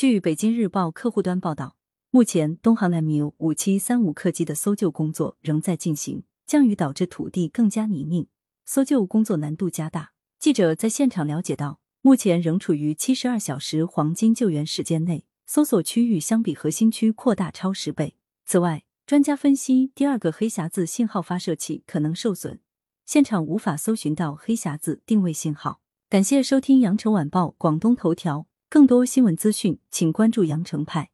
据北京日报客户端报道，目前东航 MU 五七三五客机的搜救工作仍在进行，降雨导致土地更加泥泞，搜救工作难度加大。记者在现场了解到，目前仍处于七十二小时黄金救援时间内，搜索区域相比核心区扩大超十倍。此外，专家分析，第二个黑匣子信号发射器可能受损，现场无法搜寻到黑匣子定位信号。感谢收听羊城晚报广东头条，更多新闻资讯，请关注羊城派。